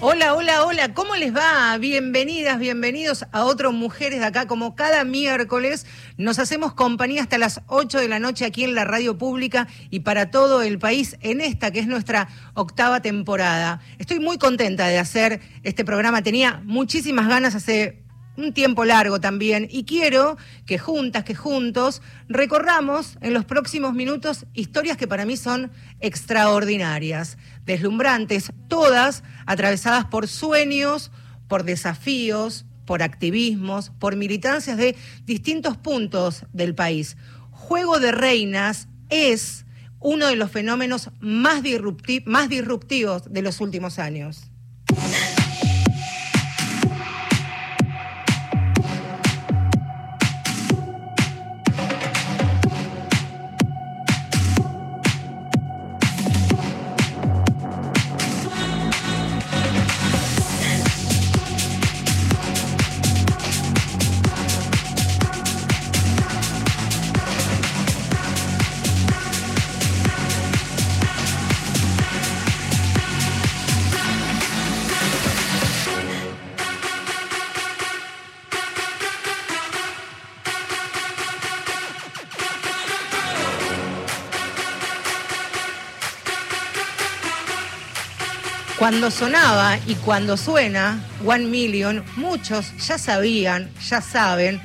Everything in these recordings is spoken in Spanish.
Hola, hola, hola, ¿cómo les va? Bienvenidas, bienvenidos a otro Mujeres de Acá. Como cada miércoles nos hacemos compañía hasta las 8 de la noche aquí en la radio pública y para todo el país en esta que es nuestra octava temporada. Estoy muy contenta de hacer este programa. Tenía muchísimas ganas hace un tiempo largo también y quiero que juntas, que juntos recorramos en los próximos minutos historias que para mí son extraordinarias, deslumbrantes, todas atravesadas por sueños, por desafíos, por activismos, por militancias de distintos puntos del país. Juego de Reinas es uno de los fenómenos más, disrupti- más disruptivos de los últimos años. Cuando sonaba y cuando suena One Million, muchos ya sabían, ya saben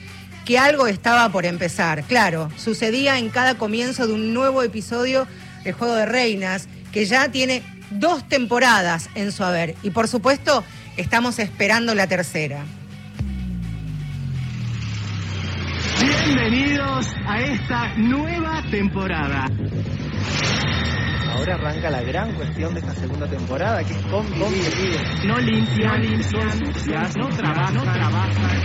que algo estaba por empezar. Claro, sucedía en cada comienzo de un nuevo episodio de Juego de Reinas, que ya tiene dos temporadas en su haber. Y por supuesto, estamos esperando la tercera. Bienvenidos a esta nueva temporada. Ahora arranca la gran cuestión de esta segunda temporada, que es convivir. No limpian, son sucias, no trabajan, no trabajan.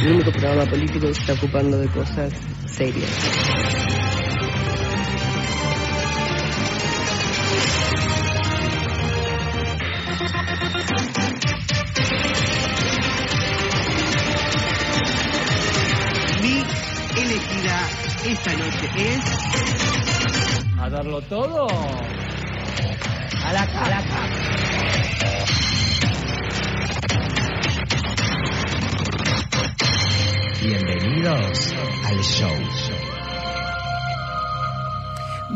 El único programa político que se está ocupando de cosas serias. Mi elegida esta noche es A darlo todo. A la cara. Bienvenidos al show.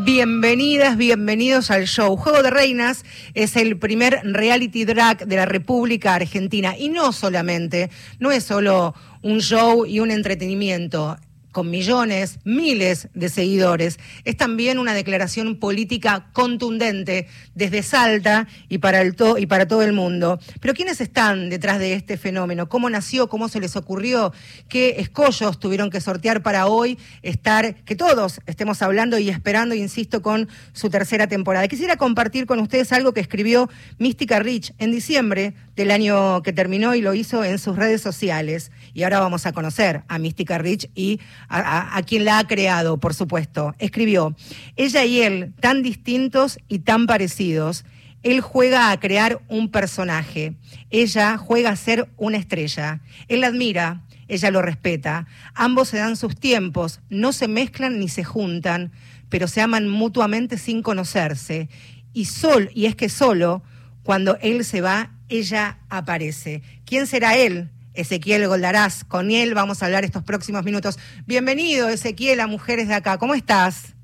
Bienvenidas, bienvenidos al show. Juego de Reinas es el primer reality drag de la República Argentina. Y no solamente, no es solo un show y un entretenimiento con millones, miles de seguidores. Es también una declaración política contundente desde Salta y para, el y para todo el mundo. Pero ¿quiénes están detrás de este fenómeno? ¿Cómo nació? ¿Cómo se les ocurrió? ¿Qué escollos tuvieron que sortear para hoy estar, que todos estemos hablando y esperando, insisto, con su tercera temporada? Quisiera compartir con ustedes algo que escribió Mística Rich en diciembre del año que terminó y lo hizo en sus redes sociales. Y ahora vamos a conocer a Mística Rich y a, a- quien la ha creado, por supuesto. Escribió, ella y él, tan distintos y tan parecidos, él juega a crear un personaje, ella juega a ser una estrella. Él la admira, ella lo respeta, ambos se dan sus tiempos, no se mezclan ni se juntan, pero se aman mutuamente sin conocerse. Y, sol, y es que solo cuando él se va, ella aparece. ¿Quién será él? Ezequiel Goldarás. Con él vamos a hablar estos próximos minutos. Bienvenido, Ezequiel, a Mujeres de Acá. ¿Cómo estás?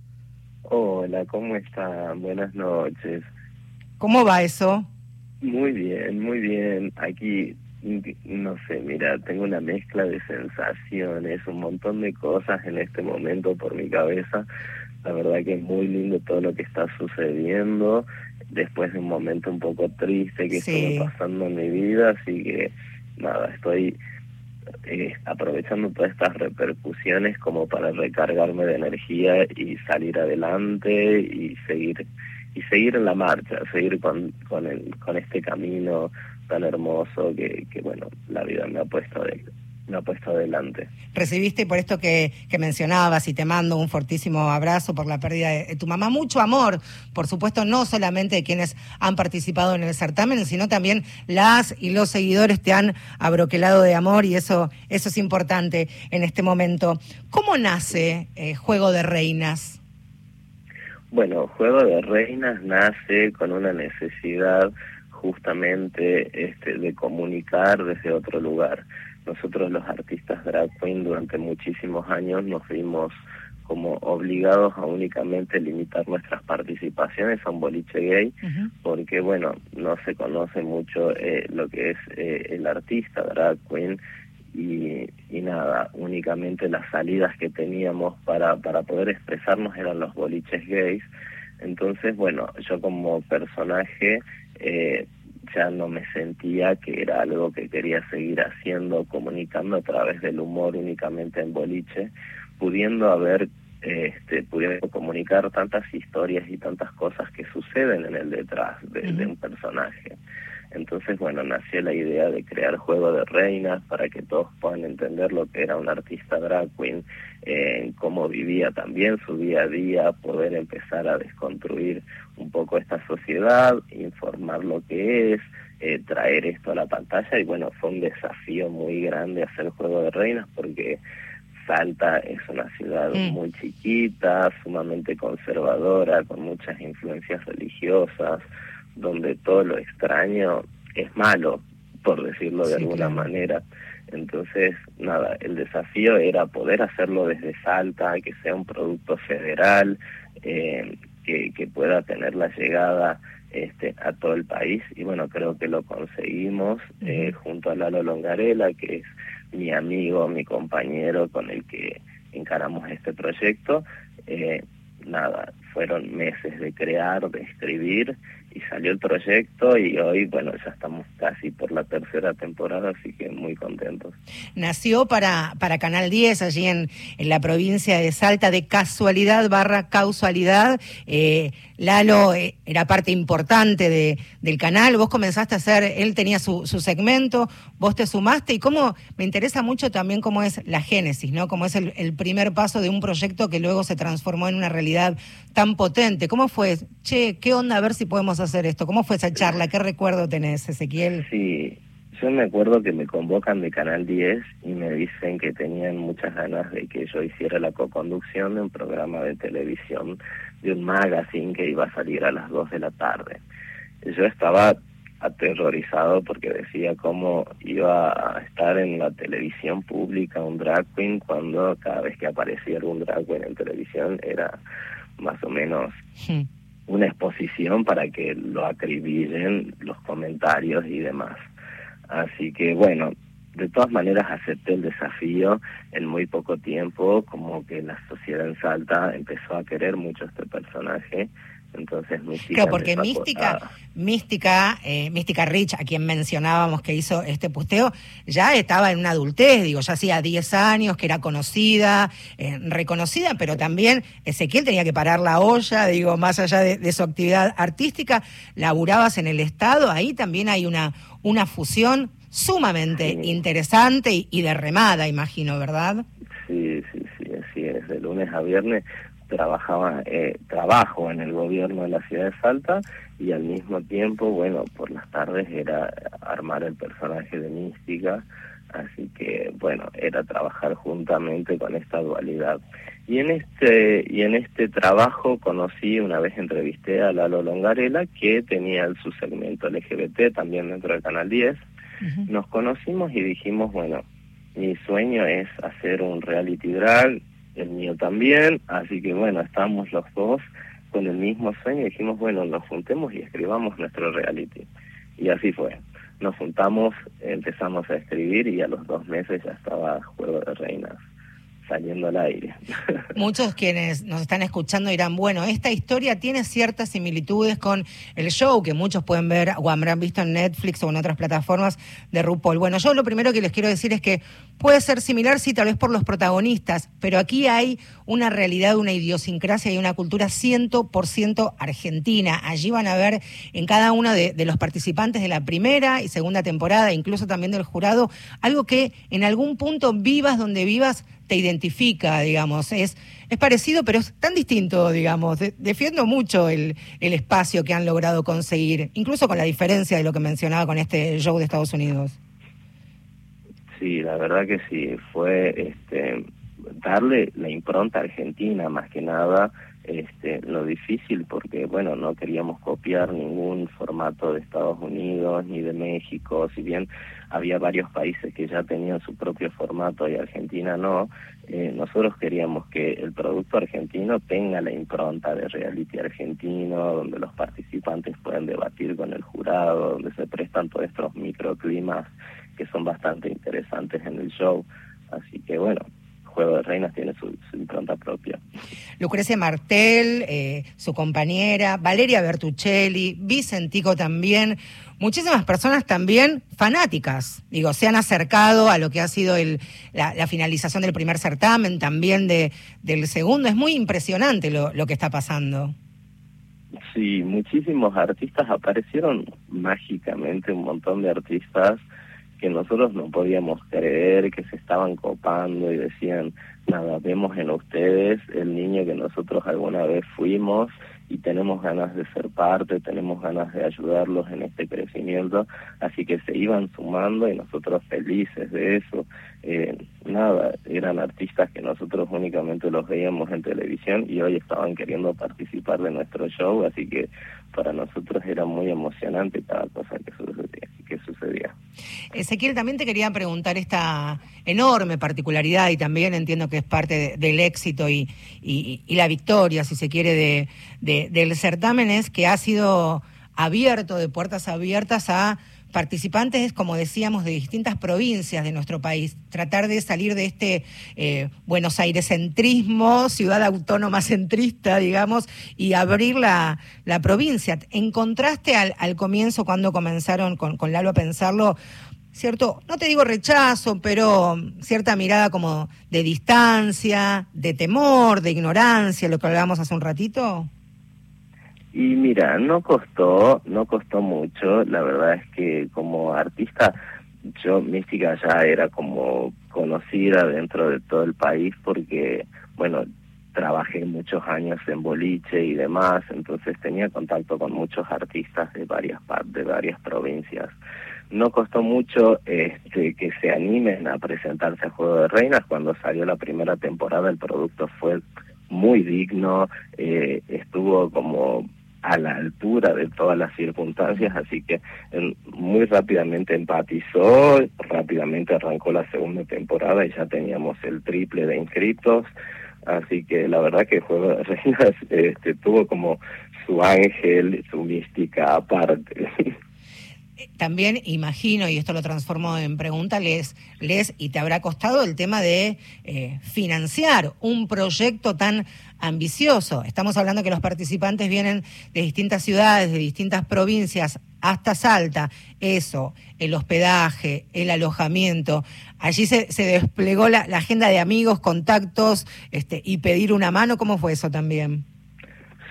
Hola, ¿cómo están? Buenas noches. ¿Cómo va eso? Muy bien, muy bien. Aquí, no sé, mira, tengo una mezcla de sensaciones, un montón de cosas en este momento por mi cabeza. La verdad que es muy lindo todo lo que está sucediendo después de un momento un poco triste que Sí. estuvo pasando en mi vida, así que nada, estoy eh, aprovechando todas estas repercusiones como para recargarme de energía y salir adelante y seguir y seguir en la marcha, seguir con con, el, con este camino tan hermoso que, que bueno la vida me ha puedo de- ha puesto adelante. Recibiste por esto que, que, mencionabas y te mando un fortísimo abrazo por la pérdida de, tu mamá. Mucho amor, por supuesto, no solamente de quienes han participado en el certamen, sino también las y los seguidores te han abroquelado de amor y eso, eso es importante en este momento. ¿Cómo nace eh, Juego de Reinas? Bueno, Juego de Reinas nace con una necesidad justamente este, de comunicar desde otro lugar. Nosotros los artistas drag queen durante muchísimos años nos vimos como obligados a únicamente limitar nuestras participaciones a un boliche gay, porque bueno, no se conoce mucho eh, lo que es eh, el artista drag queen y, y, nada, únicamente las salidas que teníamos para, para poder expresarnos eran los boliches gays. Entonces, bueno, yo como personaje eh, ya no me sentía que era algo que quería seguir haciendo, comunicando a través del humor únicamente en boliche, pudiendo haber, este, pudiendo comunicar tantas historias y tantas cosas que suceden en el detrás de, un personaje. Entonces, bueno, nació la idea de crear Juego de Reinas para que todos puedan entender lo que era un artista drag queen, eh, cómo vivía también su día a día, poder empezar a desconstruir un poco esta sociedad, informar lo que es, eh, traer esto a la pantalla y bueno, fue un desafío muy grande hacer Juego de Reinas porque Salta es una ciudad mm. muy chiquita, sumamente conservadora, con muchas influencias religiosas, donde todo lo extraño es malo, por decirlo de alguna manera. Entonces, nada, el desafío era poder hacerlo desde Salta, que sea un producto federal, eh, que, que pueda tener la llegada este, a todo el país y bueno, creo que lo conseguimos eh, junto a Lalo Longarela, que es mi amigo, mi compañero con el que encaramos este proyecto. Eh, nada, fueron meses de crear, de escribir y salió el proyecto y hoy, bueno, ya estamos casi por la tercera temporada, así que muy contentos. Nació para, para Canal 10, allí en, en la provincia de Salta, de casualidad barra causalidad. Eh, Lalo eh, era parte importante de, del canal, vos comenzaste a hacer, él tenía su, su segmento, vos te sumaste y cómo, me interesa mucho también cómo es la génesis, ¿no? Cómo es el, el primer paso de un proyecto que luego se transformó en una realidad tan potente. ¿Cómo fue? Che, ¿qué onda? A ver si podemos hacer esto. ¿Cómo fue esa charla? ¿Qué recuerdo tenés, Ezequiel? Sí, yo me acuerdo que me convocan de Canal 10 y me dicen que tenían muchas ganas de que yo hiciera la co-conducción de un programa de televisión, de un magazine que iba a salir a las 2 de la tarde. Yo estaba aterrorizado porque decía cómo iba a estar en la televisión pública un drag queen cuando cada vez que aparecía un drag queen en televisión era más o menos hmm una exposición para que lo acribillen los comentarios y demás. Así que bueno, de todas maneras acepté el desafío en muy poco tiempo, como que la sociedad en Salta empezó a querer mucho este personaje entonces Mística. Claro, porque Mística, Mística, eh, Mística Rich, a quien mencionábamos que hizo este pusteo, ya estaba en una adultez, digo, ya hacía 10 años que era conocida, eh, reconocida, pero también Ezequiel tenía que parar la olla, digo, más allá de, su actividad artística, laburabas en el Estado, ahí también hay una, una fusión sumamente interesante y, y de remada, imagino, ¿verdad? Sí, sí, sí, así es, de lunes a viernes trabajaba eh, trabajo en el gobierno de la ciudad de Salta y al mismo tiempo bueno por las tardes era armar el personaje de mística. Así que bueno era trabajar juntamente con esta dualidad. Y en este y en este trabajo conocí una vez entrevisté a Lalo Longarela que tenía su segmento LGBT también dentro del canal 10 nos conocimos y dijimos bueno mi sueño es hacer un reality drag el mío también, así que bueno, estamos los dos con el mismo sueño y dijimos, bueno, nos juntemos y escribamos nuestro reality. Y así fue. Nos juntamos, empezamos a escribir y a los dos meses ya estaba Juego de Reinas saliendo al aire. Muchos quienes nos están escuchando dirán, bueno, esta historia tiene ciertas similitudes con el show que muchos pueden ver o habrán visto en Netflix o en otras plataformas de RuPaul. Bueno, yo lo primero que les quiero decir es que puede ser similar, sí, tal vez por los protagonistas, pero aquí hay una realidad, una idiosincrasia y una cultura 100% argentina. Allí van a ver en cada uno de, de los participantes de la primera y segunda temporada, incluso también del jurado, algo que en algún punto vivas donde vivas te identifica, digamos. Es, es parecido, pero es tan distinto, digamos. defiendo mucho el, el espacio que han logrado conseguir, incluso con la diferencia de lo que mencionaba con este show de Estados Unidos. Sí, la verdad que sí, fue este darle la impronta argentina más que nada este, lo difícil porque bueno no queríamos copiar ningún formato de Estados Unidos ni de México si bien había varios países que ya tenían su propio formato y Argentina no. Eh, nosotros queríamos que el producto argentino tenga la impronta de reality argentino donde los participantes puedan debatir con el jurado donde se prestan todos estos microclimas que son bastante interesantes en el show. Así que bueno Juego de Reinas tiene su, impronta propia. Lucrecia Martel, eh, su compañera, Valeria Bertuccelli, Vicentico también, muchísimas personas también fanáticas, digo, se han acercado a lo que ha sido el, la, finalización del primer certamen, también de, del segundo, es muy impresionante lo, lo que está pasando. Sí, muchísimos artistas aparecieron mágicamente, un montón de artistas que nosotros no podíamos creer, que se estaban copando y decían, nada, vemos en ustedes el niño que nosotros alguna vez fuimos y tenemos ganas de ser parte, tenemos ganas de ayudarlos en este crecimiento, así que se iban sumando y nosotros felices de eso. Eh, nada, eran artistas que nosotros únicamente los veíamos en televisión y hoy estaban queriendo participar de nuestro show, así que para nosotros era muy emocionante cada cosa que sucedía. Que sucedía. Ezequiel, también te quería preguntar esta enorme particularidad y también entiendo que es parte del éxito y, y, la victoria, si se quiere, de, de, del certamen, es que ha sido abierto, de puertas abiertas a participantes, como decíamos, de distintas provincias de nuestro país, tratar de salir de este eh, Buenos Aires centrismo, ciudad autónoma centrista, digamos, y abrir la, la provincia. En contraste al, al comienzo, cuando comenzaron con, con Lalo a pensarlo, cierto, no te digo rechazo, pero cierta mirada como de distancia, de temor, de ignorancia, lo que hablábamos hace un ratito? Y mira, no costó, no costó mucho, la verdad es que como artista, yo Mística ya era como conocida dentro de todo el país porque, bueno, trabajé muchos años en boliche y demás, entonces tenía contacto con muchos artistas de varias de varias provincias. No costó mucho este, que se animen a presentarse a Juego de Reinas. Cuando salió la primera temporada, el producto fue muy digno, eh, estuvo como a la altura de todas las circunstancias, así que muy rápidamente empatizó, rápidamente arrancó la segunda temporada y ya teníamos el triple de inscritos, así que la verdad que Juego de Reinas este, tuvo como su ángel, su mística aparte. También imagino, y esto lo transformo en pregunta, les, les y te habrá costado el tema de eh, financiar un proyecto tan ambicioso. Estamos hablando que los participantes vienen de distintas ciudades, de distintas provincias, hasta Salta. Eso, el hospedaje, el alojamiento. Allí se, se desplegó la, la, agenda de amigos, contactos este, y pedir una mano. ¿Cómo fue eso también?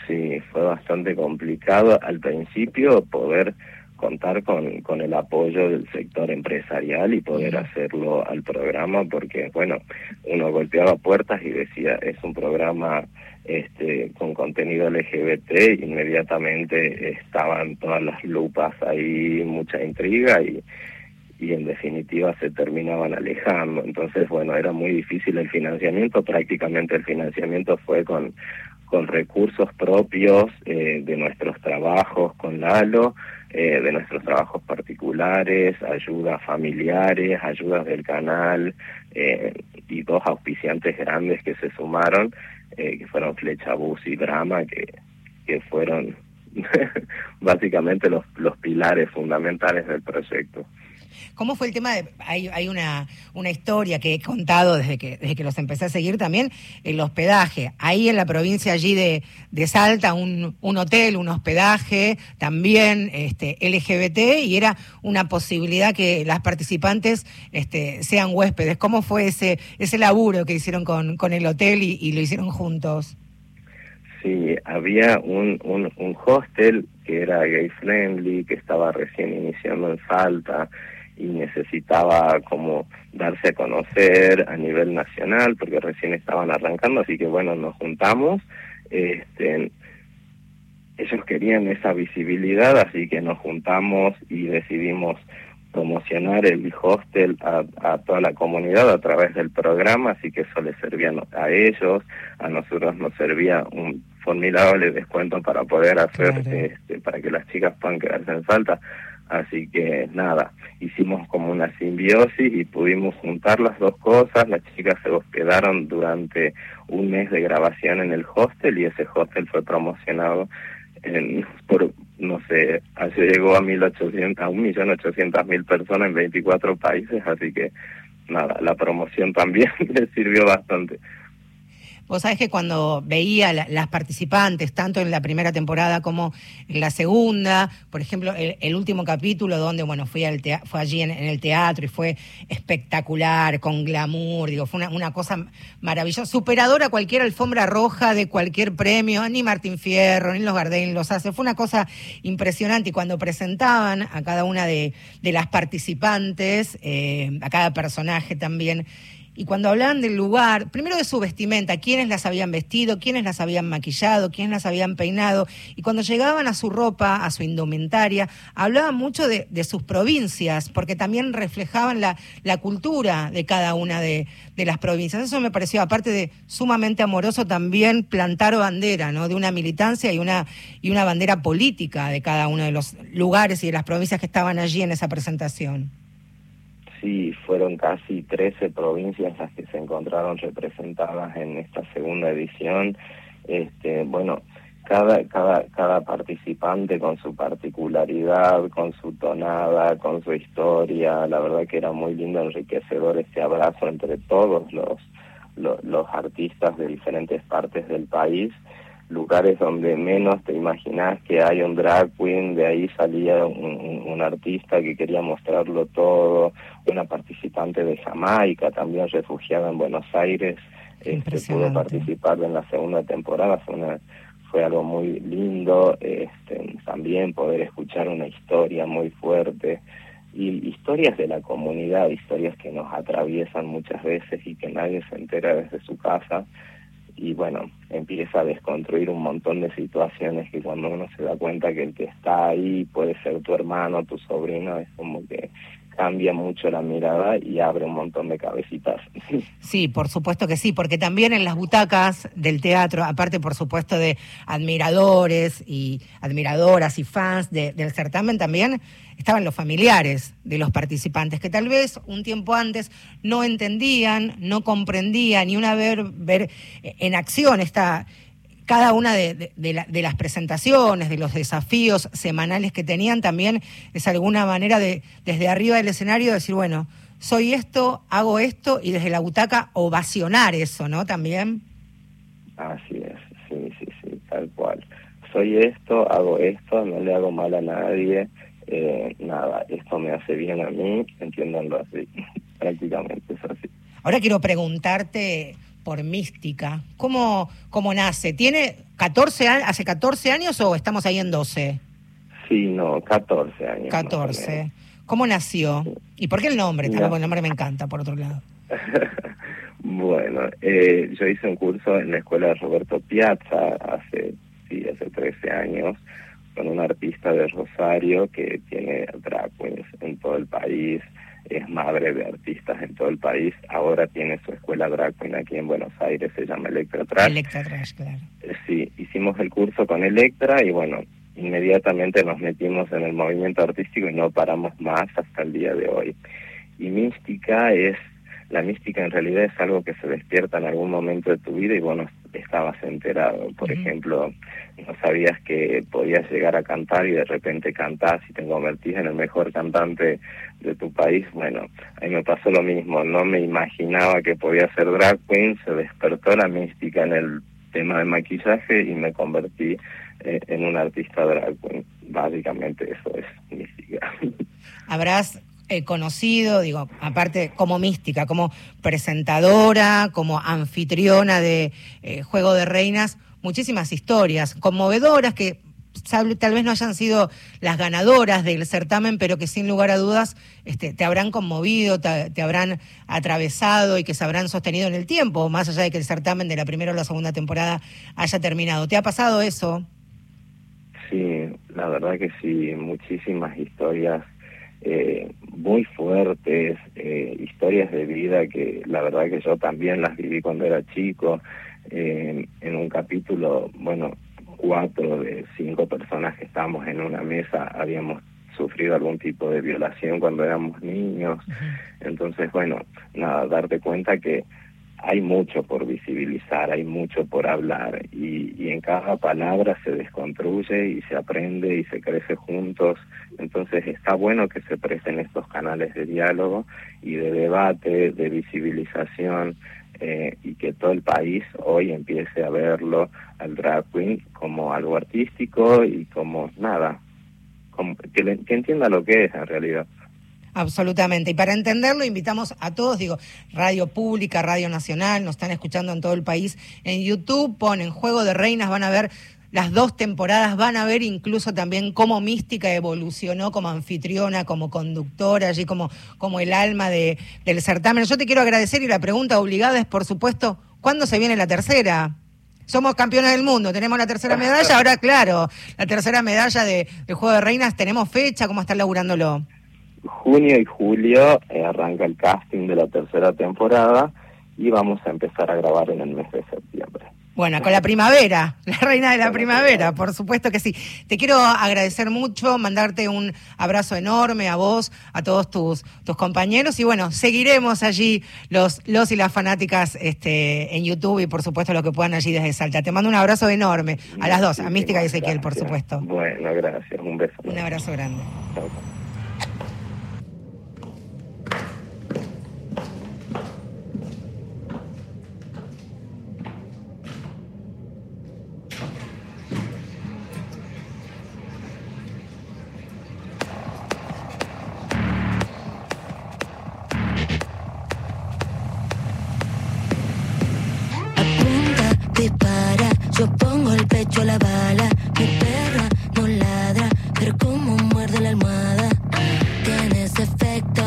Sí, fue bastante complicado al principio poder contar con, con el apoyo del sector empresarial y poder hacerlo al programa porque bueno uno golpeaba puertas y decía es un programa este con contenido LGBT inmediatamente estaban todas las lupas ahí mucha intriga y y en definitiva se terminaban alejando. Entonces bueno era muy difícil el financiamiento prácticamente el financiamiento fue con con recursos propios eh, de nuestros trabajos con Lalo eh, de nuestros trabajos particulares, ayudas familiares, ayudas del canal eh, y dos auspiciantes grandes que se sumaron, eh, que fueron Flecha Bus y Drama, que, que fueron básicamente los, los pilares fundamentales del proyecto. ¿Cómo fue el tema de, hay, hay una, una historia que he contado desde que, desde que los empecé a seguir también, el hospedaje. Ahí en la provincia allí de, de Salta, un, un hotel, un hospedaje, también este, LGBT, y era una posibilidad que las participantes este, sean huéspedes. ¿Cómo fue ese, ese laburo que hicieron con, con el hotel y, lo hicieron juntos? Sí, había un, un, un hostel que era gay friendly, que estaba recién iniciando en Salta y necesitaba como darse a conocer a nivel nacional porque recién estaban arrancando, así que bueno, nos juntamos, este, ellos querían esa visibilidad, así que nos juntamos y decidimos promocionar el hostel a, a, toda la comunidad a través del programa, así que eso les servía a ellos, a nosotros nos servía un formidable descuento para poder hacer, claro. este, para que las chicas puedan quedarse en Salta. Así que nada, hicimos como una simbiosis y pudimos juntar las dos cosas. Las chicas se hospedaron durante un mes de grabación en el hostel y ese hostel fue promocionado en, por, no sé, llegó a 1.800, a 1.800.000 personas en 24 países, así que nada, la promoción también le sirvió bastante. Vos sabés que cuando veía la, las participantes, tanto en la primera temporada como en la segunda, por ejemplo, el, último capítulo donde, bueno, fui, al fue allí en, en, el teatro y fue espectacular, con glamour, digo, fue una, una cosa maravillosa, superadora a cualquier alfombra roja de cualquier premio, ni Martín Fierro, ni los Gardel los hace, fue una cosa impresionante. Y cuando presentaban a cada una de, de las participantes, eh, a cada personaje también, y cuando hablaban del lugar, primero de su vestimenta, quiénes las habían vestido, quiénes las habían maquillado, quiénes las habían peinado, y cuando llegaban a su ropa, a su indumentaria, hablaban mucho de, sus provincias, porque también reflejaban la, cultura de cada una de, de, las provincias. Eso me pareció, aparte de sumamente amoroso, también plantar bandera, ¿no? De una militancia y una, y una bandera política de cada uno de los lugares y de las provincias que estaban allí en esa presentación fueron casi 13 provincias las que se encontraron representadas en esta segunda edición. Este, bueno, cada, cada, participante con su particularidad, con su tonada, con su historia, la verdad que era muy lindo, enriquecedor este abrazo entre todos los, los artistas de diferentes partes del país lugares donde menos te imaginas que hay un drag queen, de ahí salía un, un, artista que quería mostrarlo todo, una participante de Jamaica, también refugiada en Buenos Aires, este, pudo participar en la segunda temporada, fue, una, fue algo muy lindo, este, también poder escuchar una historia muy fuerte y historias de la comunidad, historias que nos atraviesan muchas veces y que nadie se entera desde su casa y bueno, empieza a desconstruir un montón de situaciones que cuando uno se da cuenta que el que está ahí puede ser tu hermano, tu sobrino, es como que cambia mucho la mirada y abre un montón de cabecitas. Sí, por supuesto que sí, porque también en las butacas del teatro, aparte por supuesto de admiradores y admiradoras y fans de, del certamen, también estaban los familiares de los participantes que tal vez un tiempo antes no entendían, no comprendían y una vez ver en acción esta cada una de, de, de, la, de, las presentaciones, de los desafíos semanales que tenían, también es alguna manera de, desde arriba del escenario, decir, bueno, soy esto, hago esto, y desde la butaca ovacionar eso, ¿no? También. Así es, sí, sí, sí, tal cual. Soy esto, hago esto, no le hago mal a nadie, eh, nada, esto me hace bien a mí, entiéndanlo así, prácticamente es así. Ahora quiero preguntarte por mística. ¿Cómo, cómo nace? ¿Tiene 14 años, hace 14 años o estamos ahí en 12? Sí, no, 14 años. 14. ¿Cómo nació? ¿Y por qué el nombre? No. El nombre me encanta, por otro lado. bueno, eh, yo hice un curso en la escuela de Roberto Piazza hace, sí, hace 13 años con un artista de Rosario que tiene drag queens en todo el país es madre de artistas en todo el país, ahora tiene su escuela drag queen aquí en Buenos Aires, se llama Electra Trash. Electra Trash, claro. Sí, hicimos el curso con Electra y bueno, inmediatamente nos metimos en el movimiento artístico y no paramos más hasta el día de hoy. Y mística es, la mística en realidad es algo que se despierta en algún momento de tu vida y bueno, estabas enterado. Por ejemplo, no sabías que podías llegar a cantar y de repente cantás y te convertís en el mejor cantante de tu país. Bueno, a mí me pasó lo mismo, no me imaginaba que podía ser drag queen, se despertó la mística en el tema de maquillaje y me convertí eh, en un artista drag queen. Básicamente eso es mística. Habrás eh, conocido, digo, aparte como mística, como presentadora, como anfitriona de eh, Juego de Reinas, muchísimas historias conmovedoras que tal vez no hayan sido las ganadoras del certamen, pero que sin lugar a dudas este, te habrán conmovido, te, te, habrán atravesado y que se habrán sostenido en el tiempo, más allá de que el certamen de la primera o la segunda temporada haya terminado. ¿Te ha pasado eso? Sí, la verdad que sí, muchísimas historias eh, muy fuertes, eh, historias de vida que la verdad que yo también las viví cuando era chico. Eh, en un capítulo, bueno, cuatro de cinco personas que estábamos en una mesa habíamos sufrido algún tipo de violación cuando éramos niños. Entonces, bueno, nada, darte cuenta que hay mucho por visibilizar, hay mucho por hablar y, y, en cada palabra se desconstruye y se aprende y se crece juntos. Entonces está bueno que se presten estos canales de diálogo y de debate, de visibilización eh, y que todo el país hoy empiece a verlo al drag queen como algo artístico y como nada, que, que entienda lo que es en realidad. Absolutamente. Y para entenderlo, invitamos a todos, digo, Radio Pública, Radio Nacional, nos están escuchando en todo el país. En YouTube ponen Juego de Reinas, van a ver las dos temporadas, van a ver incluso también cómo Mística evolucionó como anfitriona, como conductora, allí como, como el alma de, del certamen. Yo te quiero agradecer y la pregunta obligada es, por supuesto, ¿cuándo se viene la tercera? Somos campeones del mundo, tenemos la tercera medalla, ahora claro, la tercera medalla de, Juego de Reinas, ¿tenemos fecha? ¿Cómo están laburándolo? junio y julio eh, arranca el casting de la tercera temporada y vamos a empezar a grabar en el mes de septiembre. Bueno, con la primavera, la reina de la primavera, por supuesto que sí. Te quiero agradecer mucho, mandarte un abrazo enorme a vos, a todos tus, tus compañeros y bueno, seguiremos allí los, los y las fanáticas este, en YouTube y por supuesto lo que puedan allí desde Salta. Te mando un abrazo enorme a las dos, a Mística y Ezequiel, por supuesto. Bueno, gracias, un beso. Un abrazo grande. Yo pongo el pecho a la bala. Mi perra no ladra, pero como muerde la almohada. Tiene ese efecto,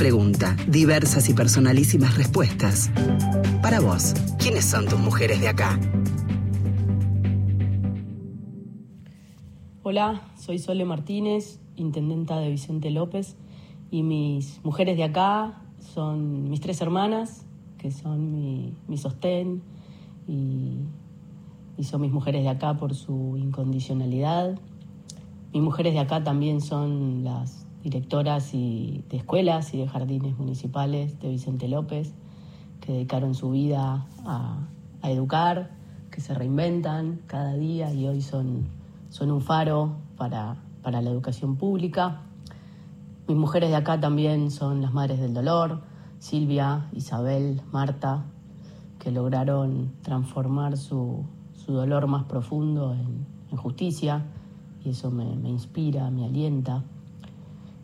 pregunta, diversas y personalísimas respuestas. Para vos, ¿quiénes son tus mujeres de acá? Hola, soy Sole Martínez, intendenta de Vicente López, y mis mujeres de acá son mis tres hermanas, que son mi, sostén, y son mis mujeres de acá por su incondicionalidad. Mis mujeres de acá también son las directoras y de escuelas y de jardines municipales de Vicente López, que dedicaron su vida a, educar, que se reinventan cada día y hoy son, son un faro para, para la educación pública. Mis mujeres de acá también son las madres del dolor, Silvia, Isabel, Marta, que lograron transformar su, su dolor más profundo en, en justicia y eso me, me inspira, me alienta.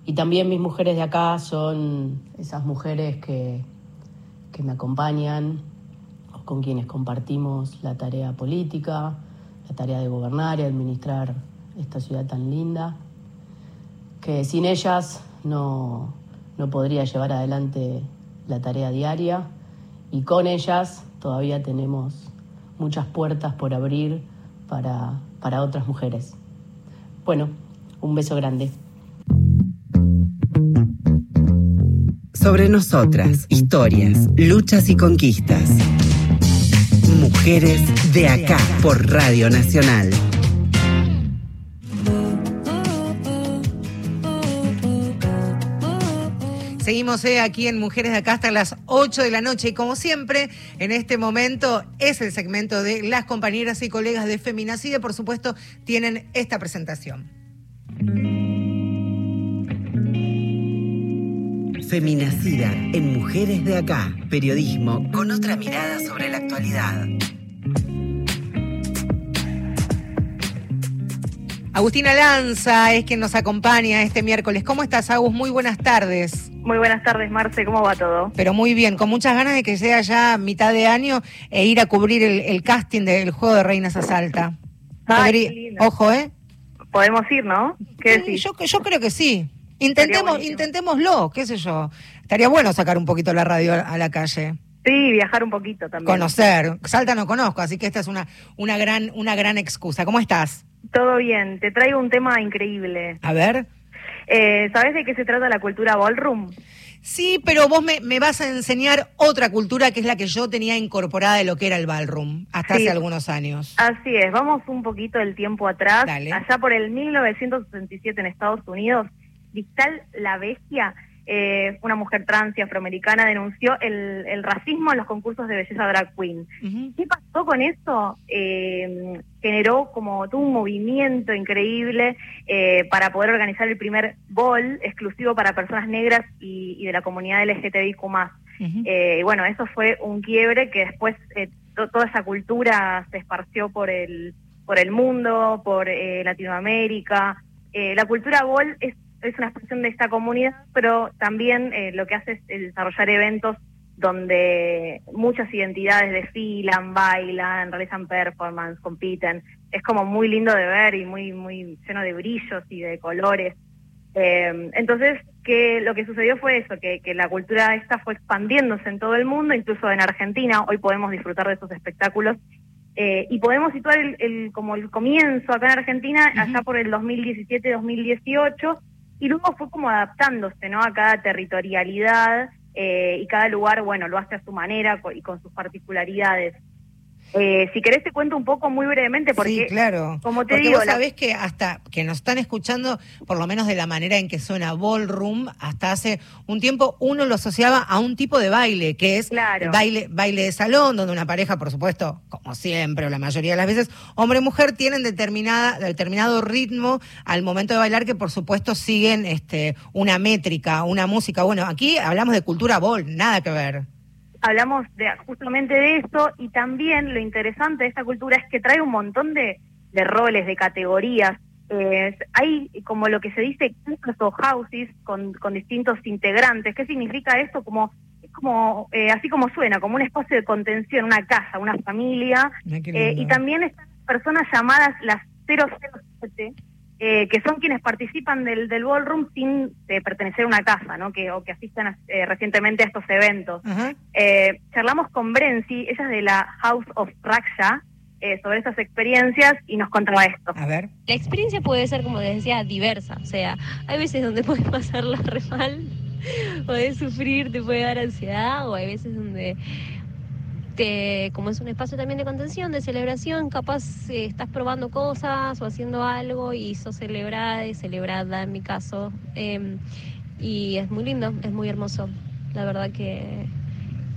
Y también mis mujeres de acá son esas mujeres que, que me acompañan con quienes compartimos la tarea política, la tarea de gobernar y administrar esta ciudad tan linda, que sin ellas no, no podría llevar adelante la tarea diaria y con ellas todavía tenemos muchas puertas por abrir para, para otras mujeres. Bueno, un beso grande. Sobre nosotras, historias, luchas y conquistas. Mujeres de acá por Radio Nacional. Seguimos eh, aquí en Mujeres de Acá hasta las 8 de la noche y como siempre, en este momento es el segmento de las compañeras y colegas de Feminacide, por supuesto, tienen esta presentación. Feminacida en Mujeres de Acá. Periodismo con otra mirada sobre la actualidad. Agustina Lanza es quien nos acompaña este miércoles. ¿Cómo estás, Agus? Muy buenas tardes. Muy buenas tardes, Marce. ¿Cómo va todo? Pero muy bien, con muchas ganas de que sea ya mitad de año e ir a cubrir el, el casting del juego de Reinas a Salta. Ay, Podría- qué lindo. Ojo, ¿eh? Podemos ir, ¿no? ¿Qué Sí, decís? yo, yo creo que sí. Intentemos, intentémoslo, qué sé yo. Estaría bueno sacar un poquito la radio a, a la calle. Sí, viajar un poquito también. Conocer. Salta no conozco, así que esta es una, una, gran, una gran excusa. ¿Cómo estás? Todo bien. Te traigo un tema increíble. A ver. Eh, ¿Sabes de qué se trata la cultura ballroom? Sí, pero vos me, me vas a enseñar otra cultura que es la que yo tenía incorporada de lo que era el ballroom hasta Sí. hace algunos años. Así es. Vamos un poquito del tiempo atrás. Dale. Allá por el 1967 en Estados Unidos, Cristal la Bestia, eh, una mujer trans y afroamericana, denunció el, el racismo en los concursos de belleza drag queen. ¿Qué pasó con eso? Eh, generó como todo un movimiento increíble eh, para poder organizar el primer ball exclusivo para personas negras y, y de la comunidad LGTBIQ+. Ujú. Eh, y bueno, eso fue un quiebre que después eh, to- toda esa cultura se esparció por el, por el mundo, por Latinoamérica. La cultura ball es, es una expresión de esta comunidad, pero también eh, lo que hace es el desarrollar eventos donde muchas identidades desfilan, bailan, realizan performance, compiten. Es como muy lindo de ver y muy, muy lleno de brillos y de colores. Eh, entonces, que lo que sucedió fue eso, que, que la cultura esta fue expandiéndose en todo el mundo, incluso en Argentina. Hoy podemos disfrutar de esos espectáculos eh, y podemos situar el, el- como el comienzo acá en Argentina allá por el 2017-2018 y luego fue como adaptándose, ¿no? A cada territorialidad eh, y cada lugar, bueno, lo hace a su manera y con sus particularidades. Eh, si querés te cuento un poco muy brevemente porque sí, claro. como te Porque digo, vos la- sabés que hasta que nos están escuchando, por lo menos de la manera en que suena ballroom, hasta hace un tiempo uno lo asociaba a un tipo de baile, que es Claro. baile, baile de salón, donde una pareja, por supuesto, como siempre, o la mayoría de las veces, hombre y mujer tienen determinada, determinado ritmo al momento de bailar, que por supuesto siguen este, una métrica, una música. Bueno, aquí hablamos de cultura ball, nada que ver. Hablamos de, justamente de eso y también lo interesante de esta cultura es que trae un montón de, de roles, de categorías. Eh, hay como lo que se dice casas o houses con, con distintos integrantes. ¿Qué significa esto? Como es como eh, así como suena, como un espacio de contención, una casa, una familia. Eh, y también están personas llamadas las 007, eh, que son quienes participan del, del ballroom sin eh, pertenecer a una casa, ¿no? Que, o que asisten a- eh, recientemente a estos eventos. Eh, charlamos con Brenzi, ella es de la House of Raksha, eh, sobre estas experiencias y nos contaba esto. A ver. La experiencia puede ser, como les decía, diversa. O sea, hay veces donde puedes pasarla re mal, podés sufrir, te puede dar ansiedad, o hay veces donde, te, como es un espacio también de contención, de celebración, capaz eh, estás probando cosas o haciendo algo y sos celebrada y celebrada en mi caso. Eh, y es muy lindo, es muy hermoso. La verdad que,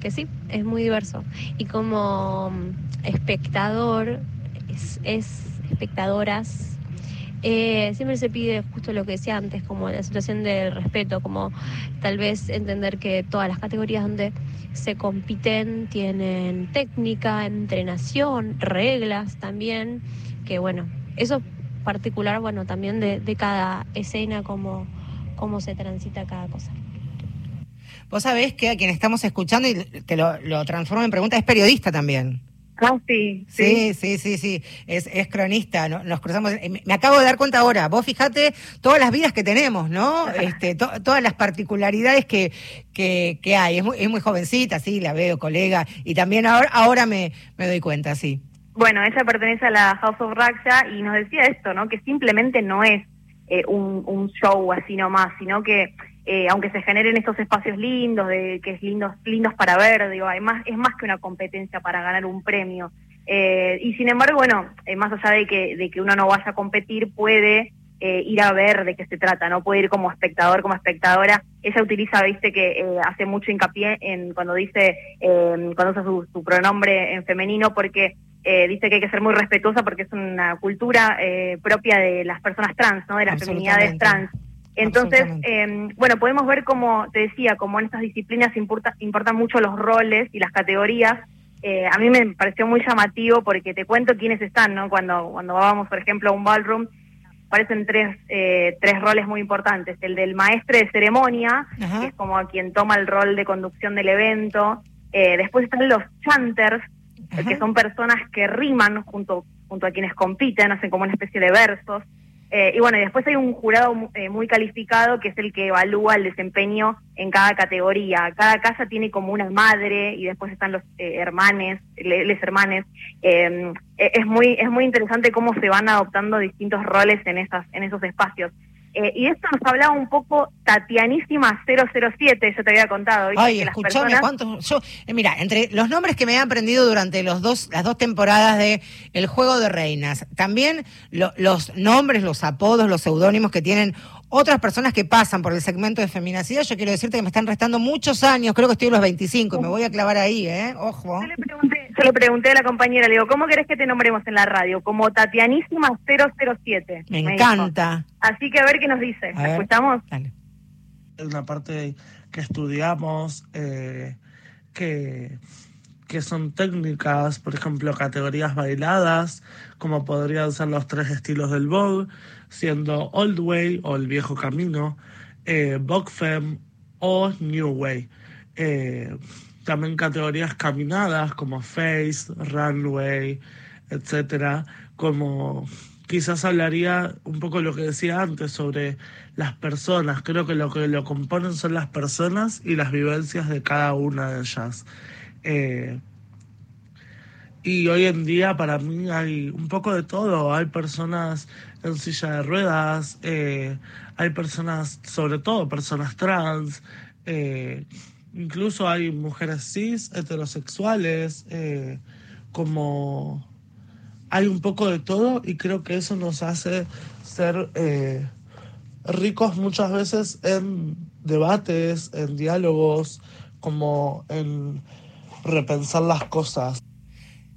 que sí, es muy diverso. Y como mm, espectador, es, es espectadoras, eh, siempre se pide justo lo que decía antes, como la situación del respeto, como tal vez entender que todas las categorías donde se compiten tienen técnica, entrenación, reglas también, que bueno, eso particular, bueno, también de, de cada escena, cómo, cómo se transita cada cosa. Vos sabés que a quien estamos escuchando y te lo, lo transformo en pregunta es periodista también. Ah, sí, Sí, sí, sí, sí, es, es cronista, no- nos cruzamos, eh, me me acabo de dar cuenta ahora, vos fijate todas las vidas que tenemos, ¿no? Este, to- todas las particularidades que, que, que hay, es muy, es muy jovencita, sí, la veo, colega, y también ahora, ahora me, me doy cuenta, sí. Bueno, ella pertenece a la House of Raksha y nos decía esto, ¿no? Que simplemente no es eh, un, un show así nomás, sino que eh, aunque se generen estos espacios lindos, de que es lindos, lindos para ver, digo, hay más, es más que una competencia para ganar un premio. Eh, y sin embargo, bueno, eh, más allá de que, de que uno no vaya a competir, puede eh, ir a ver de qué se trata, ¿no? Puede ir como espectador, como espectadora. Ella utiliza, viste, que eh, hace mucho hincapié en cuando dice, eh, cuando usa su, su pronombre en femenino, porque eh, dice que hay que ser muy respetuosa porque es una cultura eh, propia de las personas trans, ¿no? De las feminidades trans. Entonces, eh, bueno, podemos ver como te decía, como en estas disciplinas importa, importan mucho los roles y las categorías. Eh, a mí me pareció muy llamativo porque te cuento quiénes están, ¿no? Cuando, cuando vamos, por ejemplo, a un ballroom, aparecen tres, eh, tres roles muy importantes. El del maestre de ceremonia, Ajá. que es como quien toma el rol de conducción del evento. Eh, después están los chanters, que son personas que riman junto, junto a quienes compiten, hacen como una especie de versos. Eh, y bueno, y después hay un jurado eh, muy calificado que es el que evalúa el desempeño en cada categoría. Cada casa tiene como una madre y después están los eh, hermanes, le- les hermanes. Eh, eh, es muy es muy interesante cómo se van adoptando distintos roles en esas en esos espacios. Eh, y esto nos hablaba un poco Tatianísima 007, yo te había contado. ¿viste? Ay, escuchame personas- cuántos. Yo, eh, mira, entre los nombres que me he aprendido durante los dos, las dos temporadas de El Juego de Reinas, también lo- los nombres, los apodos, los seudónimos que tienen otras personas que pasan por el segmento de feminacidad, yo quiero decirte que me están restando muchos años, creo que estoy en los 25 y me voy a clavar ahí, ¿eh? Ojo. Yo le pregunté a la compañera, le digo, ¿cómo querés que te nombremos en la radio? Como Tatianísima 007. Me encanta. Así que a ver qué nos dice. A ¿La escuchamos? Es una parte que estudiamos, eh, que, que son técnicas, por ejemplo, categorías bailadas, como podrían ser los tres estilos del Vogue, siendo Old Way o el viejo camino, eh, Femme o New Way. Eh, también categorías caminadas como Face, Runway, etcétera, como quizás hablaría un poco lo que decía antes sobre las personas. Creo que lo que lo componen son las personas y las vivencias de cada una de ellas. Eh, y hoy en día para mí hay un poco de todo. Hay personas en silla de ruedas, eh, hay personas, sobre todo personas trans, eh, incluso hay mujeres cis, heterosexuales, eh, como hay un poco de todo y creo que eso nos hace ser ricos muchas veces en debates, en diálogos, como en repensar las cosas.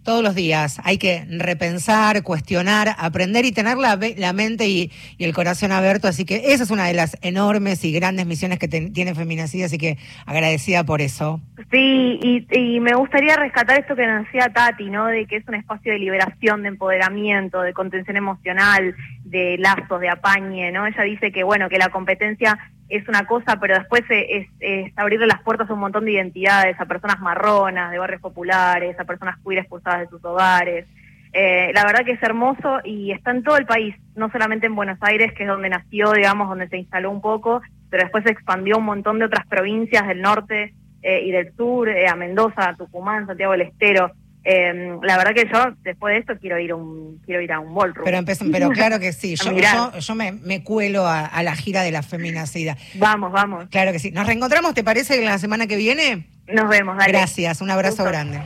Todos los días hay que repensar, cuestionar, aprender y tener la, la mente y, el corazón abierto. Así que esa es una de las enormes y grandes misiones que tiene Feminacida, así que agradecida por eso. Sí, y, y me gustaría rescatar esto que decía Tati, ¿no? De que es un espacio de liberación, de empoderamiento, de contención emocional, de lazos, de apañe, ¿no? Ella dice que, bueno, que la competencia es una cosa, pero después es, es abrirle las puertas a un montón de identidades, a personas marronas, de barrios populares, a personas queer expulsadas de sus hogares. Eh, la verdad que es hermoso y está en todo el país, no solamente en Buenos Aires, que es donde nació, digamos, donde se instaló un poco, pero después se expandió un montón de otras provincias del norte eh, y del sur, eh, a Mendoza, a Tucumán, Santiago del Estero. Eh, la verdad que yo después de esto quiero ir a un quiero ir a un ballroom. Pero, empecé- pero claro que sí, yo, yo, yo me, me cuelo a, a la gira de la feminacida. Vamos, vamos. Claro que sí. ¿Nos reencontramos, te parece, la semana que viene? Nos vemos, dale. Gracias, un abrazo Gusto. grande.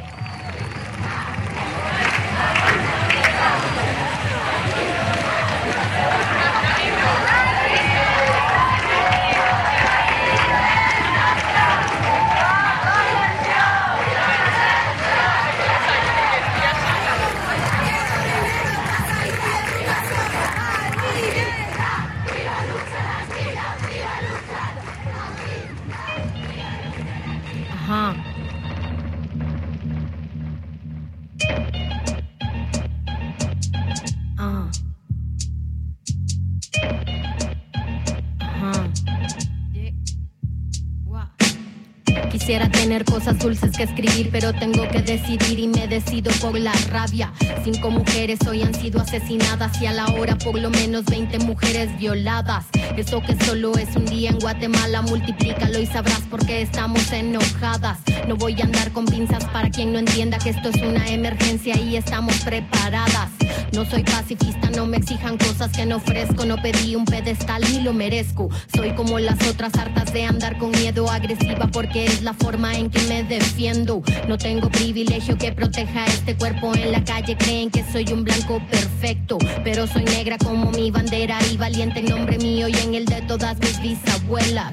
Cosas dulces que escribir, pero tengo que decidir y me decido por la rabia. Cinco mujeres hoy han sido asesinadas y a la hora por lo menos 20 mujeres violadas. Eso que solo es un día en Guatemala, multiplícalo y sabrás por qué estamos enojadas. No voy a andar con pinzas para quien no entienda que esto es una emergencia y estamos preparadas. No soy pacifista, no me exijan cosas que no ofrezco. No pedí un pedestal ni lo merezco. Soy como las otras hartas de andar con miedo agresiva porque es la forma en que me defiendo. No tengo privilegio que proteja este cuerpo en la calle. Creen que soy un blanco perfecto, pero soy negra como mi bandera y valiente en nombre mío y en el de todas mis bisabuelas.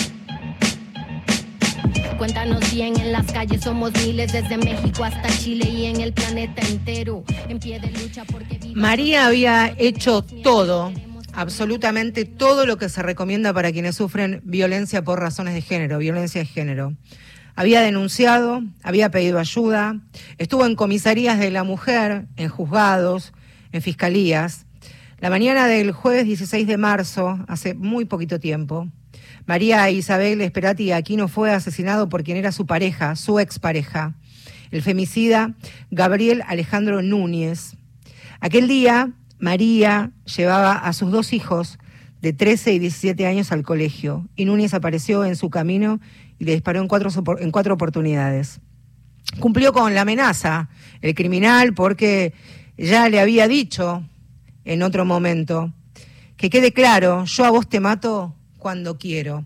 Cuéntanos bien, en las calles somos miles, desde México hasta Chile y en el planeta entero. En pie de lucha porque viva- María había hecho todo, absolutamente todo lo que se recomienda para quienes sufren violencia por razones de género, violencia de género. Había denunciado, había pedido ayuda, estuvo en comisarías de la mujer, en juzgados, en fiscalías. La mañana del jueves 16 de marzo, hace muy poquito tiempo, María Isabel Esperati Aquino fue asesinado por quien era su pareja, su expareja, el femicida Gabriel Alejandro Núñez. Aquel día, María llevaba a sus dos hijos de 13 y 17 años al colegio y Núñez apareció en su camino y le disparó en cuatro, en cuatro oportunidades. Cumplió con la amenaza el criminal porque ya le había dicho en otro momento que quede claro, yo a vos te mato cuando quiero.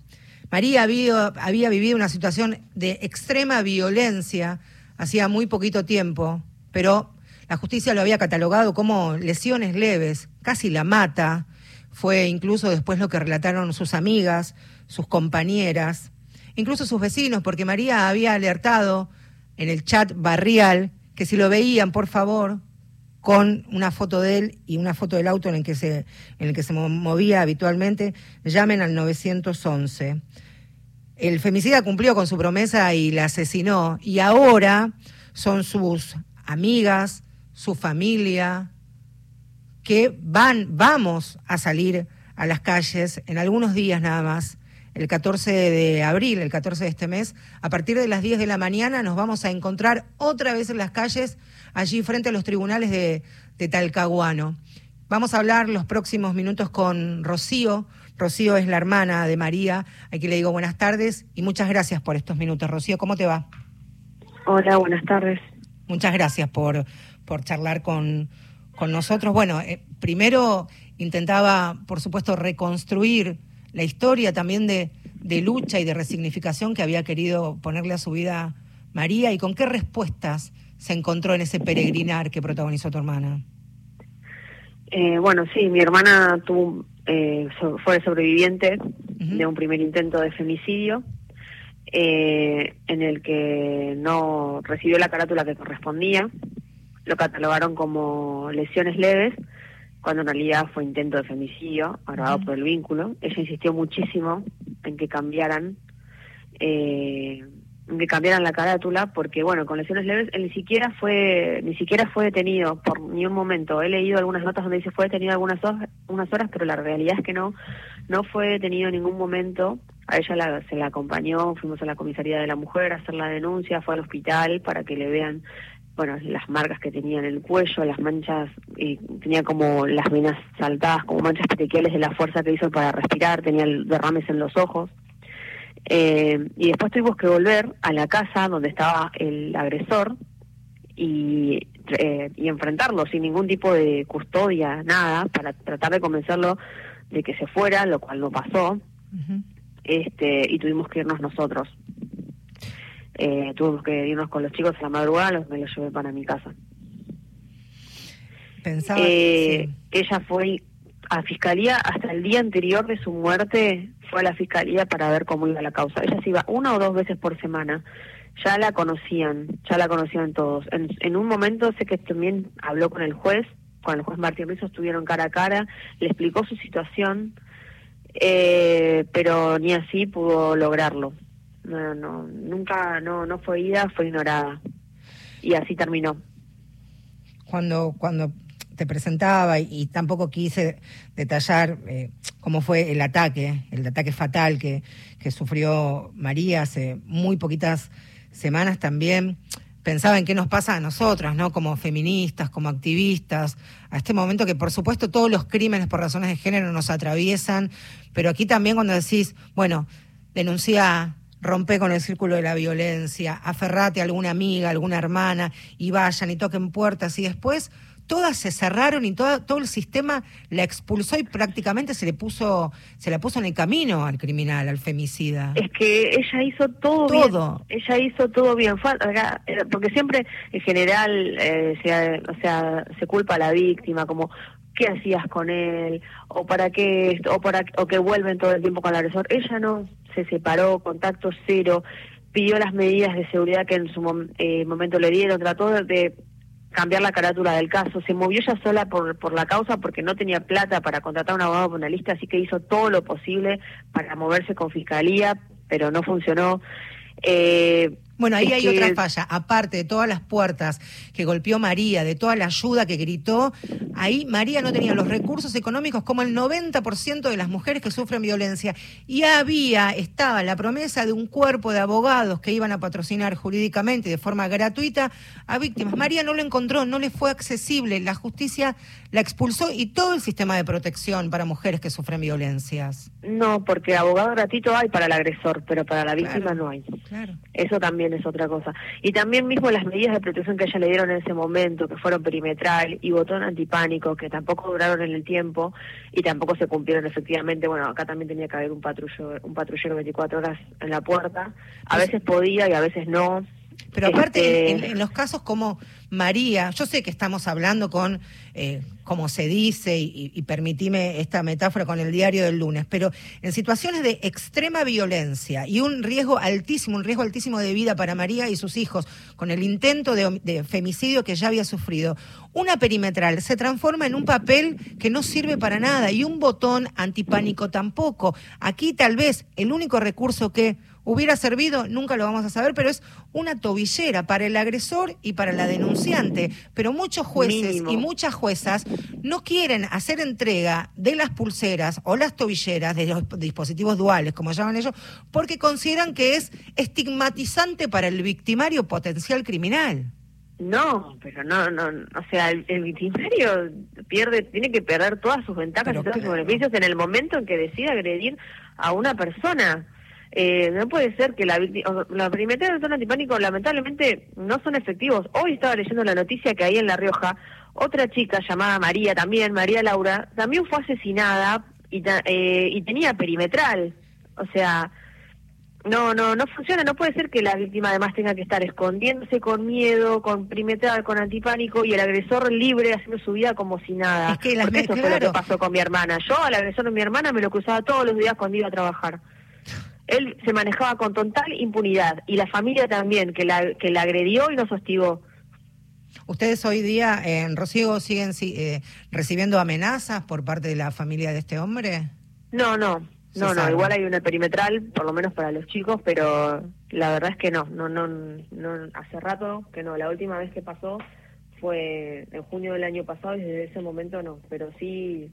María había, había vivido una situación de extrema violencia hacía muy poquito tiempo, pero la justicia lo había catalogado como lesiones leves, casi la mata. Fue incluso después lo que relataron sus amigas, sus compañeras, incluso sus vecinos, porque María había alertado en el chat barrial que si lo veían, por favor, con una foto de él y una foto del auto en el que se, en el que se mo- movía habitualmente, llamen al 911. El femicida cumplió con su promesa y la asesinó. Y ahora son sus amigas, su familia, que van, vamos a salir a las calles en algunos días nada más. El 14 de abril, el 14 de este mes, a partir de las 10 de la mañana nos vamos a encontrar otra vez en las calles, allí frente a los tribunales de, de Talcahuano. Vamos a hablar los próximos minutos con Rocío. Rocío es la hermana de María, a quien le digo buenas tardes y muchas gracias por estos minutos. Rocío, ¿cómo te va? Hola, buenas tardes. Muchas gracias por, por charlar con, con nosotros. Bueno, eh, primero intentaba, por supuesto, reconstruir la historia también de, de lucha y de resignificación que había querido ponerle a su vida María y con qué respuestas se encontró en ese peregrinar que protagonizó tu hermana. Eh, bueno, sí, mi hermana tuvo, eh, so- fue sobreviviente de un primer intento de femicidio eh, en el que no recibió la carátula que correspondía. Lo catalogaron como lesiones leves, cuando en realidad fue intento de femicidio, agravado por el vínculo. Ella insistió muchísimo en que cambiaran eh, que cambiaran la carátula porque bueno con lesiones leves él ni siquiera fue ni siquiera fue detenido por ni un momento. He leído algunas notas donde dice fue detenido algunas unas horas pero la realidad es que no no fue detenido en ningún momento. A ella la- se la acompañó fuimos a la comisaría de la mujer a hacer la denuncia fue al hospital para que le vean bueno las marcas que tenía en el cuello las manchas y tenía como las venas saltadas como manchas petequiales de la fuerza que hizo para respirar tenía derrames en los ojos eh, y después tuvimos que volver a la casa donde estaba el agresor y, eh, y enfrentarlo sin ningún tipo de custodia, nada, para tratar de convencerlo de que se fuera, lo cual no pasó. este Y tuvimos que irnos nosotros. Eh, tuvimos que irnos con los chicos a la madrugada, los me los llevé para mi casa. Pensaba, Eh, Ella fue a fiscalía hasta el día anterior de su muerte, fue a la fiscalía para ver cómo iba la causa. Ella se iba una o dos veces por semana. Ya la conocían, ya la conocían todos. En, en un momento sé que también habló con el juez, con el juez Martín Rizzo estuvieron cara a cara, le explicó su situación, eh, pero ni así pudo lograrlo. No, no, nunca, no, no fue ida, fue ignorada. Y así terminó. cuando, cuando te presentaba y, tampoco quise detallar eh, cómo fue el ataque, el ataque fatal que, que sufrió María hace muy poquitas semanas también. Pensaba en qué nos pasa a nosotras, ¿no? Como feministas, como activistas, a este momento que por supuesto todos los crímenes por razones de género nos atraviesan, pero aquí también cuando decís, bueno, denuncia, rompe con el círculo de la violencia, aferrate a alguna amiga, alguna hermana y vayan y toquen puertas y después todas se cerraron y todo, todo el sistema la expulsó y prácticamente se le puso, se la puso en el camino al criminal, al femicida. Es que ella hizo todo, Todo. bien. Ella hizo todo bien. Eh, porque siempre, en general, eh, se, o sea, se culpa a la víctima, como qué hacías con él o para qué esto, o para o que vuelven todo el tiempo con el agresor. Ella no se separó, contacto cero, pidió las medidas de seguridad que en su mom- eh, momento le dieron, trató de cambiar la carátula del caso, se movió ella sola por, por la causa porque no tenía plata para contratar a un abogado penalista, así que hizo todo lo posible para moverse con fiscalía, pero no funcionó. Eh, Bueno, ahí es hay que- otra falla. Aparte de todas las puertas que golpeó María, de toda la ayuda que gritó, ahí María no tenía los recursos económicos como el 90% de las mujeres que sufren violencia. Y había, estaba la promesa de un cuerpo de abogados que iban a patrocinar jurídicamente y de forma gratuita a víctimas. María no lo encontró, no le fue accesible. La justicia la expulsó y todo el sistema de protección para mujeres que sufren violencias. No, porque abogado gratuito hay para el agresor, pero para la víctima no hay. Claro. Eso también es otra cosa. Y también mismo las medidas de protección que ella le dieron en ese momento, que fueron perimetral y botón antipánico, que tampoco duraron en el tiempo y tampoco se cumplieron efectivamente. Bueno, acá también tenía que haber un patrullo, un patrullero 24 horas en la puerta. A veces podía y a veces no. Pero aparte, Este, en, en los casos como María, yo sé que estamos hablando con, eh, como se dice, y, y permitime esta metáfora con el diario del lunes, pero en situaciones de extrema violencia y un riesgo altísimo, un riesgo altísimo de vida para María y sus hijos, con el intento de, de femicidio que ya había sufrido, una perimetral se transforma en un papel que no sirve para nada y un botón antipánico tampoco. Aquí tal vez el único recurso que hubiera servido, nunca lo vamos a saber, pero es una tobillera para el agresor y para la denunciante. Pero muchos jueces Mínimo. y muchas juezas no quieren hacer entrega de las pulseras o las tobilleras de los dispositivos duales, como llaman ellos, porque consideran que es estigmatizante para el victimario potencial criminal. No, pero no, no, o sea, el, el victimario pierde, tiene que perder todas sus ventajas Pero y todos sus beneficios en el momento en que decide agredir a una persona. Eh, no puede ser que la víctima, la perimetral del botón antipánico lamentablemente no son efectivos. Hoy estaba leyendo la noticia que ahí en La Rioja Otra chica llamada María también, María Laura, también fue asesinada y, eh, y tenía perimetral. O sea, no, no, no funciona. No puede ser que la víctima además tenga que estar escondiéndose con miedo, con perimetral, con antipánico y el agresor libre haciendo su vida como si nada. Es que las Porque eso fue lo que claro. pasó con mi hermana. Yo al agresor de mi hermana me lo cruzaba todos los días cuando iba a trabajar. Él se manejaba con total impunidad y la familia también, que la, que la agredió y nos hostigó. ¿Ustedes hoy día en Rocío siguen si- eh, recibiendo amenazas por parte de la familia de este hombre? No, no, no, no, igual hay una perimetral, por lo menos para los chicos, pero la verdad es que no, no, no, no, hace rato que no, la última vez que pasó fue en junio del año pasado y desde ese momento no, pero sí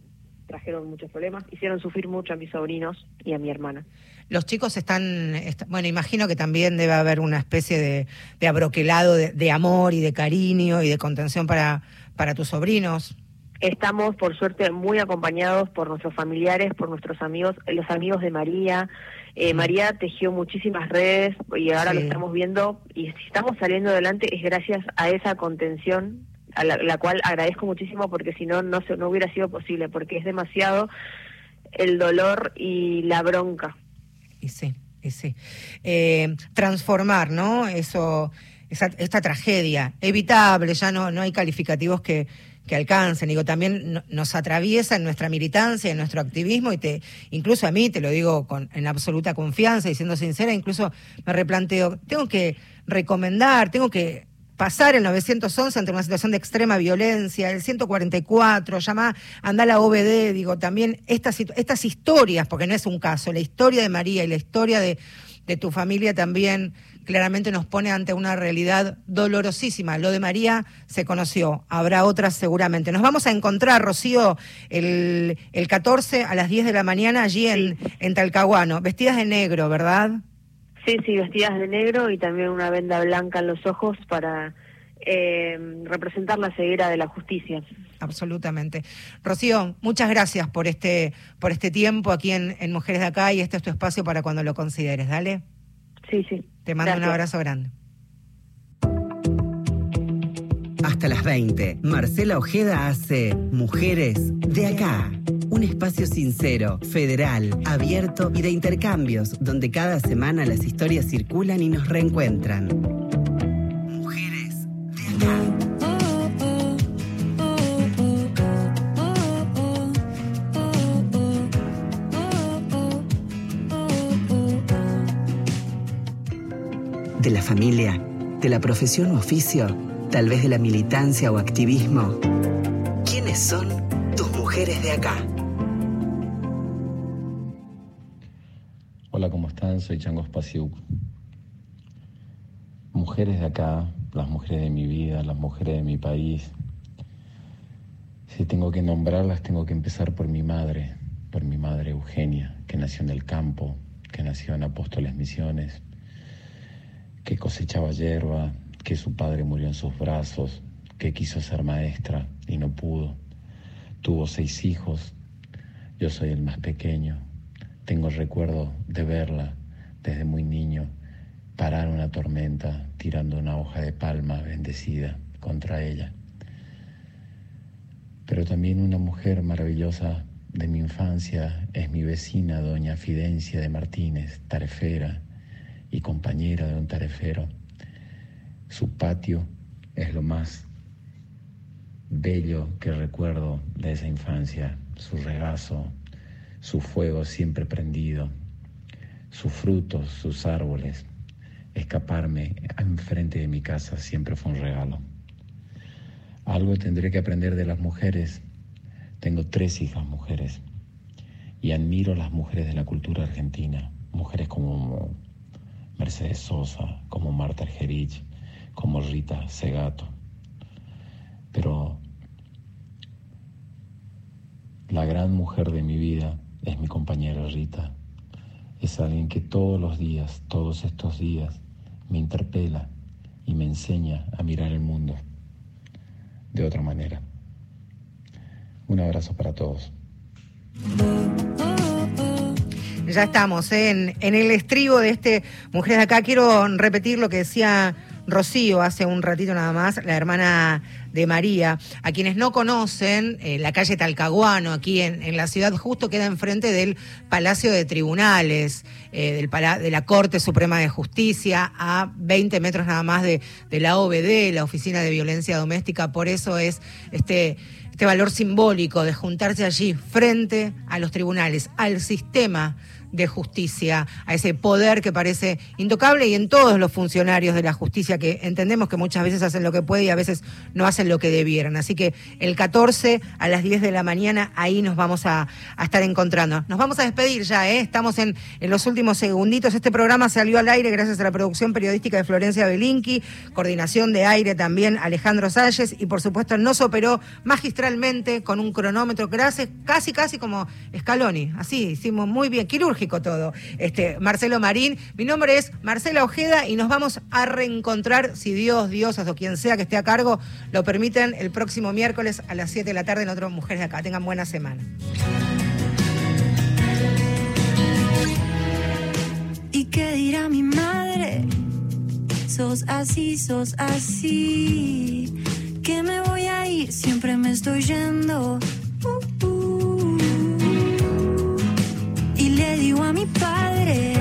trajeron muchos problemas, hicieron sufrir mucho a mis sobrinos y a mi hermana. Los chicos están, est- bueno, imagino que también debe haber una especie de, de abroquelado de, de amor y de cariño y de contención para, para tus sobrinos. Estamos, por suerte, muy acompañados por nuestros familiares, por nuestros amigos, los amigos de María. Eh, María tejió muchísimas redes y ahora Sí. lo estamos viendo y si estamos saliendo adelante es gracias a esa contención, a la, la cual agradezco muchísimo porque si no, no, se- no hubiera sido posible, porque es demasiado el dolor y la bronca. Y sí, y sí. Transformar, ¿no? Eso, esta tragedia, evitable, ya no, no hay calificativos que, que alcancen. Digo, también no- nos atraviesa en nuestra militancia, en nuestro activismo, y te, incluso a mí, te lo digo con, en absoluta confianza y siendo sincera, incluso me replanteo, tengo que recomendar, tengo que pasar el 911 ante una situación de extrema violencia, el 144, llama, anda a la OBD, digo, también estas, estas historias, porque no es un caso, la historia de María y la historia de, de tu familia también claramente nos pone ante una realidad dolorosísima. Lo de María se conoció, habrá otras seguramente. Nos vamos a encontrar, Rocío, el, el 14 a las 10 de la mañana allí en, en Talcahuano, vestidas de negro, ¿verdad? Sí, sí, vestidas de negro y también una venda blanca en los ojos para eh, representar la ceguera de la justicia. Absolutamente. Rocío, muchas gracias por este, por este tiempo aquí en, en Mujeres de Acá y este es tu espacio para cuando lo consideres. Dale. Sí, sí. Te mando un abrazo grande. Hasta las 20, Marcela Ojeda hace Mujeres de Acá. Un espacio sincero, federal, abierto y de intercambios, donde cada semana las historias circulan y nos reencuentran. Mujeres de Acá. De la familia, de la profesión u oficio, tal vez de la militancia o activismo. ¿Quiénes son tus mujeres de acá? Hola, ¿cómo están? Soy Chango Spasiuk. Mujeres de acá, las mujeres de mi vida, las mujeres de mi país. Si tengo que nombrarlas, tengo que empezar por mi madre, por mi madre Eugenia, que nació en el campo, que nació en Apóstoles Misiones, que cosechaba hierba, que su padre murió en sus brazos, que quiso ser maestra y no pudo. Tuvo seis hijos, yo soy el más pequeño. Tengo el recuerdo de verla desde muy niño parar una tormenta tirando una hoja de palma bendecida contra ella. Pero también una mujer maravillosa de mi infancia es mi vecina, doña Fidencia de Martínez, tarefera y compañera de un tarefero. Su patio es lo más bello que recuerdo de esa infancia, su regazo, su fuego siempre prendido, sus frutos, sus árboles. Escaparme enfrente de mi casa siempre fue un regalo. Algo tendré que aprender de las mujeres. Tengo tres hijas mujeres y admiro a las mujeres de la cultura argentina, mujeres como Mercedes Sosa, como Marta Argerich, como Rita Segato. Pero la gran mujer de mi vida es mi compañera Rita. Es alguien que todos los días, todos estos días, me interpela y me enseña a mirar el mundo de otra manera. Un abrazo para todos. Ya estamos ¿eh? en, en el estribo de este Mujeres de Acá. Quiero repetir lo que decía Rocío hace un ratito nada más, la hermana de María. A quienes no conocen, eh, la calle Talcahuano, aquí en, en, la ciudad, justo queda enfrente del Palacio de Tribunales, eh, del de la Corte Suprema de Justicia, a 20 metros nada más de, de la OBD, la Oficina de Violencia Doméstica. Por eso es este este valor simbólico de juntarse allí frente a los tribunales, al sistema de justicia, a ese poder que parece intocable y en todos los funcionarios de la justicia que entendemos que muchas veces hacen lo que pueden y a veces no hacen lo que debieran. Así que el 14 a las 10 de la mañana ahí nos vamos a, estar encontrando. Nos vamos a despedir ya, ¿eh? estamos en, en, los últimos segunditos. Este programa salió al aire gracias a la producción periodística de Florencia Belinqui, coordinación de aire también Alejandro Salles y por supuesto nos operó magistralmente con un cronómetro casi, casi, casi como Scaloni. Así, hicimos muy bien, quirúrgico todo. Este, Marcelo Marín, mi nombre es Marcela Ojeda y nos vamos a reencontrar, si Dios, Diosas o quien sea que esté a cargo, lo permiten, el próximo miércoles a las 7 de la tarde en otro Mujeres de Acá. Tengan buena semana. ¿Y qué dirá mi madre? Sos así, sos así. Que me voy a ir, siempre me estoy yendo. Uh, uh le digo a mi padre,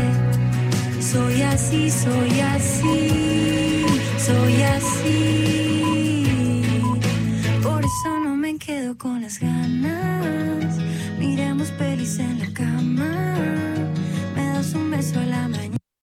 soy así, soy así, soy así. Por eso no me quedo con las ganas, miremos pelis en la cama, me das un beso a la mañana.